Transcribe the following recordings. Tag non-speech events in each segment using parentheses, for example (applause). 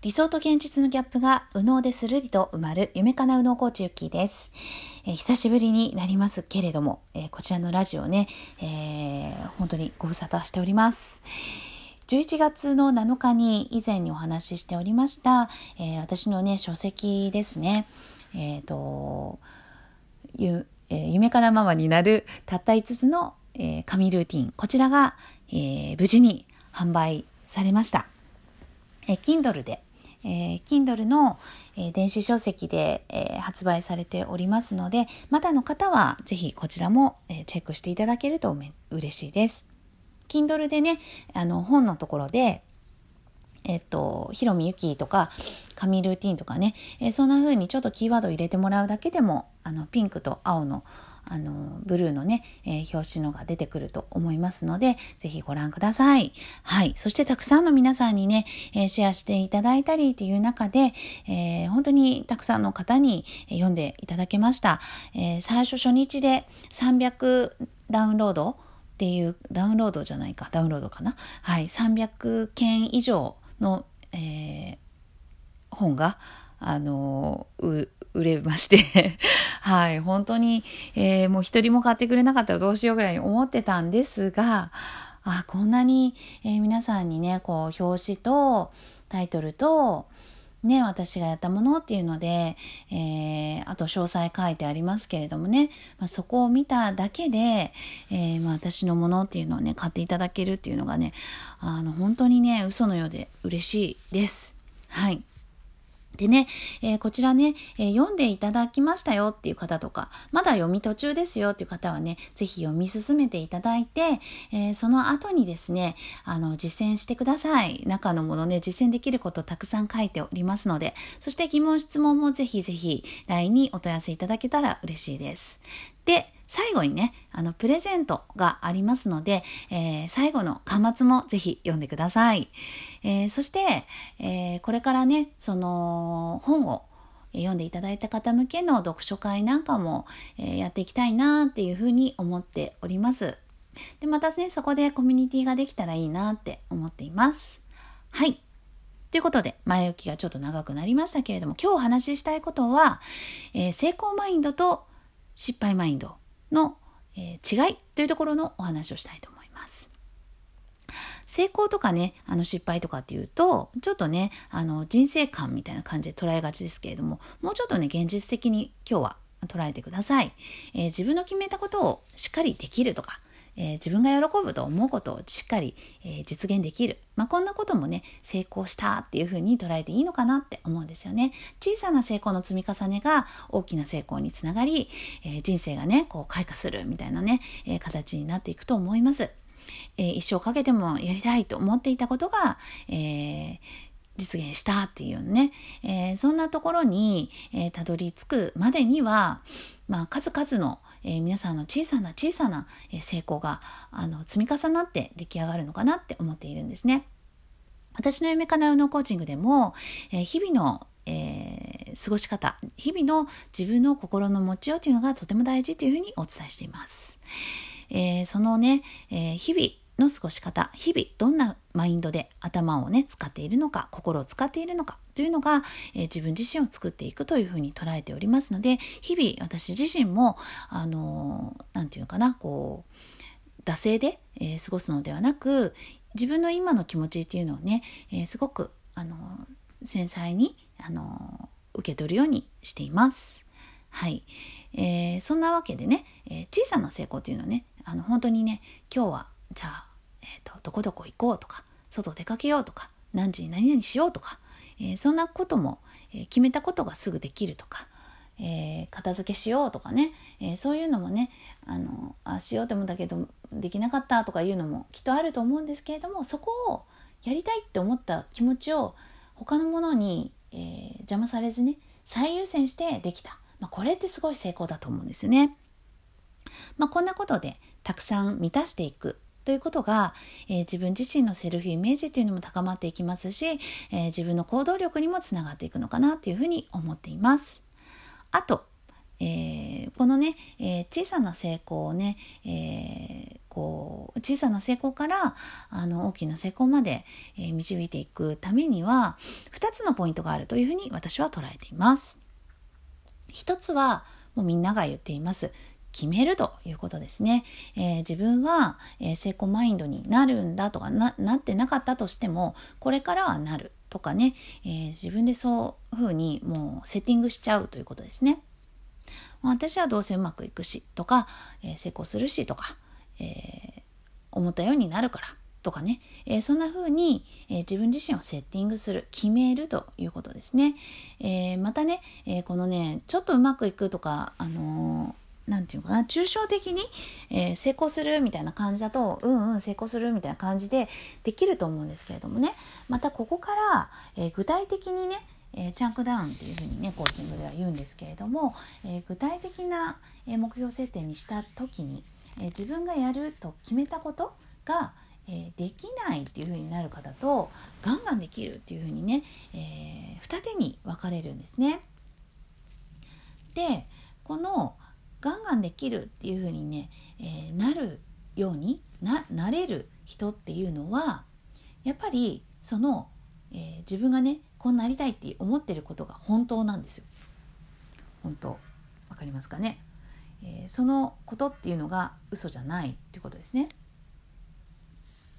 理想と現実のギャップが右脳でするりと埋まる夢かな右脳コーチゆきです、えー、久しぶりになりますけれども、えー、こちらのラジオね、えー、本当にご無沙汰しております。11月の7日に以前にお話ししておりました、え私のね、書籍ですね。えっ、と、ゆ、え夢かなママになるたった5つの、え紙ルーティン。こちらが、え無事に販売されました。え Kindle でえー、Kindle の、え、電子書籍で、え、発売されておりますので、まだの方はぜひこちらも、え、チェックしていただけると嬉しいです。Kindle でね、あの本のところで、えっと、ひろみゆきとか、紙ルーティンとかね、えー、そんな風にちょっとキーワードを入れてもらうだけでも、あの、ピンクと青の、あの、ブルーのね、えー、表紙のが出てくると思いますので、ぜひご覧ください。はい。そしてたくさんの皆さんにね、えー、シェアしていただいたりっていう中で、えー、本当にたくさんの方に読んでいただけました。え最初初日で300ダウンロードっていう、ダウンロードじゃないか、ダウンロードかな？はい。300件以上の、え本が、あの売れまして (laughs) はい、本当に、えー、もう一人も買ってくれなかったらどうしようぐらいに思ってたんですが、あ、こんなに、えー、皆さんにね、こう、表紙とタイトルと、ね、私がやったものっていうので、えー、あと詳細書いてありますけれどもね、まあ、そこを見ただけで、えー、まあ、私のものっていうのをね、買っていただけるっていうのがね、あの、本当にね、嘘のようで嬉しいです。はい。でね、えー、こちらね、えー、読んでいただきましたよっていう方とか、まだ読み途中ですよっていう方はね、ぜひ読み進めていただいて、えー、その後にですね、あの、実践してください。中のものね、実践できることたくさん書いておりますので、そして疑問質問もぜひぜひ LINE にお問い合わせいただけたら嬉しいです。で、最後にね、あの、プレゼントがありますので、えー、最後の端末もぜひ読んでください。えー、そして、えー、これからね、その、本を読んでいただいた方向けの読書会なんかも、えやっていきたいなっていうふうに思っております。で、またね、そこでコミュニティができたらいいなって思っています。はい。ということで、前置きがちょっと長くなりましたけれども、今日お話ししたいことは、えー、成功マインドと失敗マインドの、えー、違いというところのお話をしたいと思います。成功とかね、あの失敗とかっていうと、ちょっとね、あの人生観みたいな感じで捉えがちですけれども、もうちょっとね、現実的に今日は捉えてください。えー、自分の決めたことをしっかりできるとか、えー、自分が喜ぶと思うことをしっかり、えー、実現できる。まあ、こんなこともね、成功したっていうふうに捉えていいのかなって思うんですよね。小さな成功の積み重ねが大きな成功につながり、えー、人生がね、こう開花するみたいなね、え形になっていくと思います。え一生かけてもやりたいと思っていたことが、え実現したっていうね、え、そんなところに、え、たどり着くまでには、まあ、数々の、えー、皆さんの小さな小さな、え成功があの積み重なって出来上がるのかなって思っているんですね。私の夢かなうのコーチングでも、え日々のえー、過ごし方、日々の自分の心の持ちようというのがとても大事というふうにお伝えしています。えー、そのね、えー、日々の過ごし方、日々どんなマインドで頭をね、使っているのか、心を使っているのかというのが、えー、自分自身を作っていくというふうに捉えておりますので、日々私自身も、あのー、て言うのかな、こう、惰性で、えー、過ごすのではなく、自分の今の気持ちっていうのをね、えー、すごく、あの繊細に、あの受け取るようにしています。はい。えー、そんなわけでね、え小さな成功というのはね、あの、本当にね、今日は、じゃあ、えーと、どこどこ行こうとか外出かけようとか何時に何々しようとか、えー、そんなことも、えー、決めたことがすぐできるとか、えー、片付けしようとかね、えそういうのもねあのあしようと思ったけどできなかったとかいうのもきっとあると思うんですけれどもそこをやりたいって思った気持ちを他のものに、え邪魔されずね最優先してできた、まあ、これってすごい成功だと思うんですよね。まあ、こんなことでたくさん満たしていくということが、えー、自分自身のセルフイメージっていうのも高まっていきますし、えー、自分の行動力にもつながっていくのかなというふうに思っています。あと、えー、このね、え小さな成功をね、えこう小さな成功からあの大きな成功まで、えー、導いていくためには2つのポイントがあるというふうに私は捉えています。一つはもうみんなが言っています決めるということですね。えー、自分は、えー、成功マインドになるんだとかなってなかったとしてもこれからはなるとかね、えー、自分でそういうふうにもうセッティングしちゃうということですね。私はどうせうまくいくしとか、え成功するしとか、え思ったようになるからとかね、えー、そんな風に、えー、自分自身をセッティングする、決めるということですね。えー、またね、えこのね、ちょっとうまくいくとか、あのなんていうかな、抽象的に、え成功するみたいな感じだと、うんうん成功するみたいな感じでできると思うんですけれどもね、またここから、え具体的にね、えチャンクダウンっていうふうにねコーチングでは言うんですけれども、え具体的な、目標設定にした時に、え自分がやると決めたことが、えできないっていう風になる方とガンガンできるっていう風にね、え、二手に分かれるんですね。でこのガンガンできるっていう風にね、えー、なるようにななれる人っていうのはやっぱりその、えー、自分がねこうなりたいって思ってることが本当なんですよ。本当わかりますかね、えー、そのことっていうのが嘘じゃないってことですね。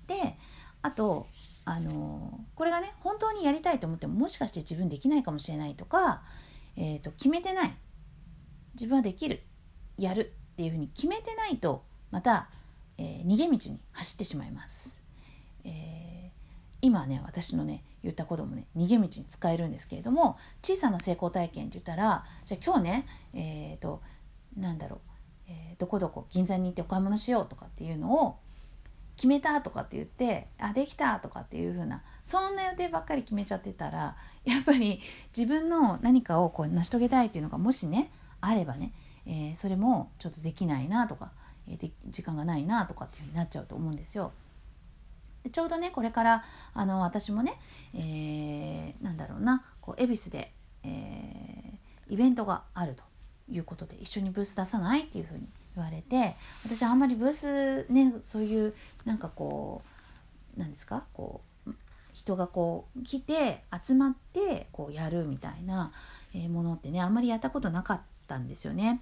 であとあのこれがね本当にやりたいと思ってももしかして自分できないかもしれないとか、えーと、決めてない自分はできるやるっていうふうに決めてないとまた、えー、逃げ道に走ってしまいます。えー、今ね私のね言ったこともね逃げ道に使えるんですけれども小さな成功体験って言ったらじゃあ今日ねえっ、ー、となんだろう、えー、どこどこ銀座に行ってお買い物しようとかっていうのを決めたとかって言ってあできたとかっていう風なそんな予定ばっかり決めちゃってたらやっぱり自分の何かをこう成し遂げたいっていうのがもしねあればね、えー、それもちょっとできないなとか、えー、時間がないなとかっていう風になっちゃうと思うんですよ。でちょうどねこれからあの私もね、えー、なんだろうなこう恵比寿で、えー、イベントがあるということで一緒にブース出さないっていうふうに言われて私あんまりブースねそういうなんかこうなんですかこう人がこう来て集まってこうやるみたいなものってねあんまりやったことなかったたんですよね。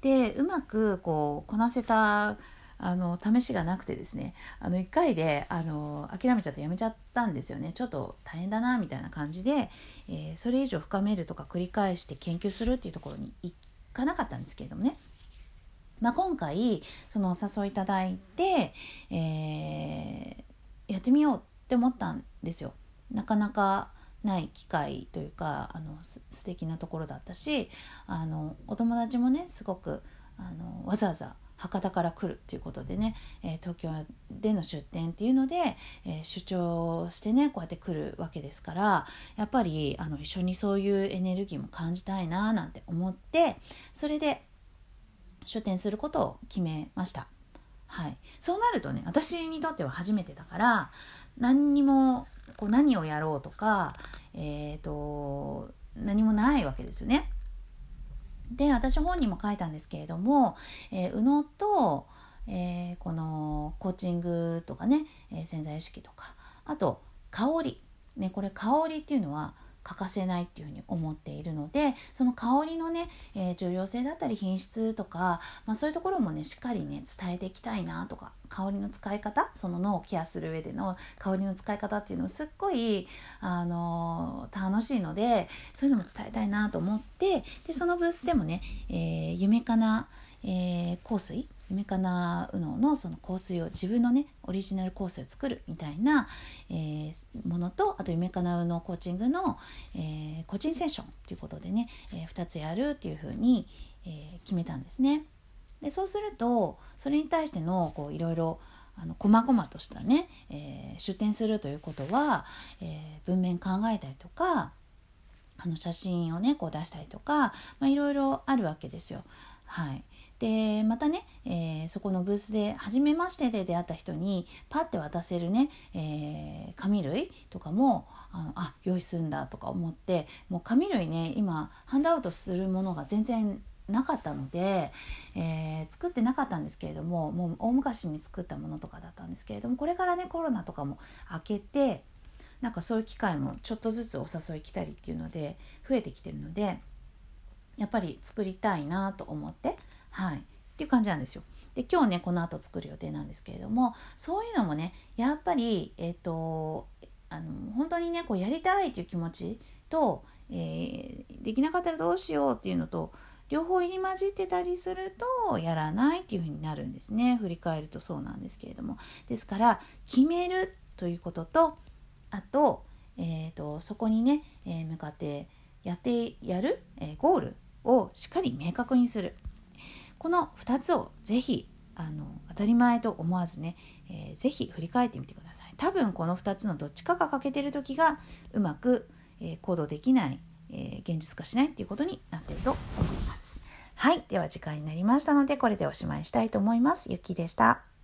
でうまくこうこなせたあの試しがなくてですねあの1回であの諦めちゃってやめちゃったんですよねちょっと大変だなみたいな感じで、えー、それ以上深めるとか繰り返して研究するっていうところに行かなかったんですけれどもねまあ、今回そのお誘いいただいて、えー、やってみようって思ったんですよ。なかなかない機会というかあの素敵なところだったしあのお友達もねすごくあのわざわざ博多から来るっていうことでね、えー、東京での出店っていうので、えー、主張してねこうやって来るわけですからやっぱりあの一緒にそういうエネルギーも感じたいななんて思ってそれで出店することを決めました。はい、そうなるとね私にとっては初めてだから何にもこう何をやろうとか、えーと、何もないわけですよね。で私本にも書いたんですけれども、えー、宇野と、えー、このコーチングとかね、えー、潜在意識とかあと香り、ね、これ香りっていうのは欠かせないっていうふうに思っているのでその香りのね、えー、重要性だったり品質とか、まあ、そういうところもねしっかりね伝えていきたいなとか香りの使い方その脳をケアする上での香りの使い方っていうのをすっごい、あのー、楽しいのでそういうのも伝えたいなと思ってでそのブースでもね、えー、夢かな、えー香水夢かなうののその香水を自分のねオリジナル香水を作るみたいな、えー、ものとあと夢かなうのコーチングの、えー、コーチンセッションということでね、えー、2つやるっていうふうに、えー、決めたんですね。でそうするとそれに対してのこういろいろあの細々としたね、えー、出展するということは、えー、文面考えたりとかあの写真をねこう出したりとか、まあ、いろいろあるわけですよ。はい、でまたね、えー、そこのブースで初めましてで出会った人にパッて渡せるね、えー、紙類とかもああ用意するんだとか思ってもう紙類ね今ハンドアウトするものが全然なかったので、えー、作ってなかったんですけれどももう大昔に作ったものとかだったんですけれどもこれからねコロナとかも明けてなんかそういう機会もちょっとずつお誘い来たりっていうので増えてきてるのでやっぱり作りたいなと思ってはい。っていう感じなんですよ。で今日ねこの後作る予定なんですけれどもそういうのもねやっぱりえ、ー、とあの本当にねこうやりたいっていう気持ちと、えー、できなかったらどうしようっていうのと両方入り混じってたりするとやらないっていうふうになるんですね。振り返るとそうなんですけれども。ですから決めるということとあと,、えーと、そこにね、えー、向かってやってやる、えー、ゴールをしっかり明確にする。この2つをぜひあの当たり前と思わずね、えー、ぜひ振り返ってみてください。多分この2つのどっちかが欠けてる時がうまく、えー、行動できない、えー、現実化しないっていうことになってると思います。はい。では時間になりましたのでこれでおしまいしたいと思います。ゆきでした。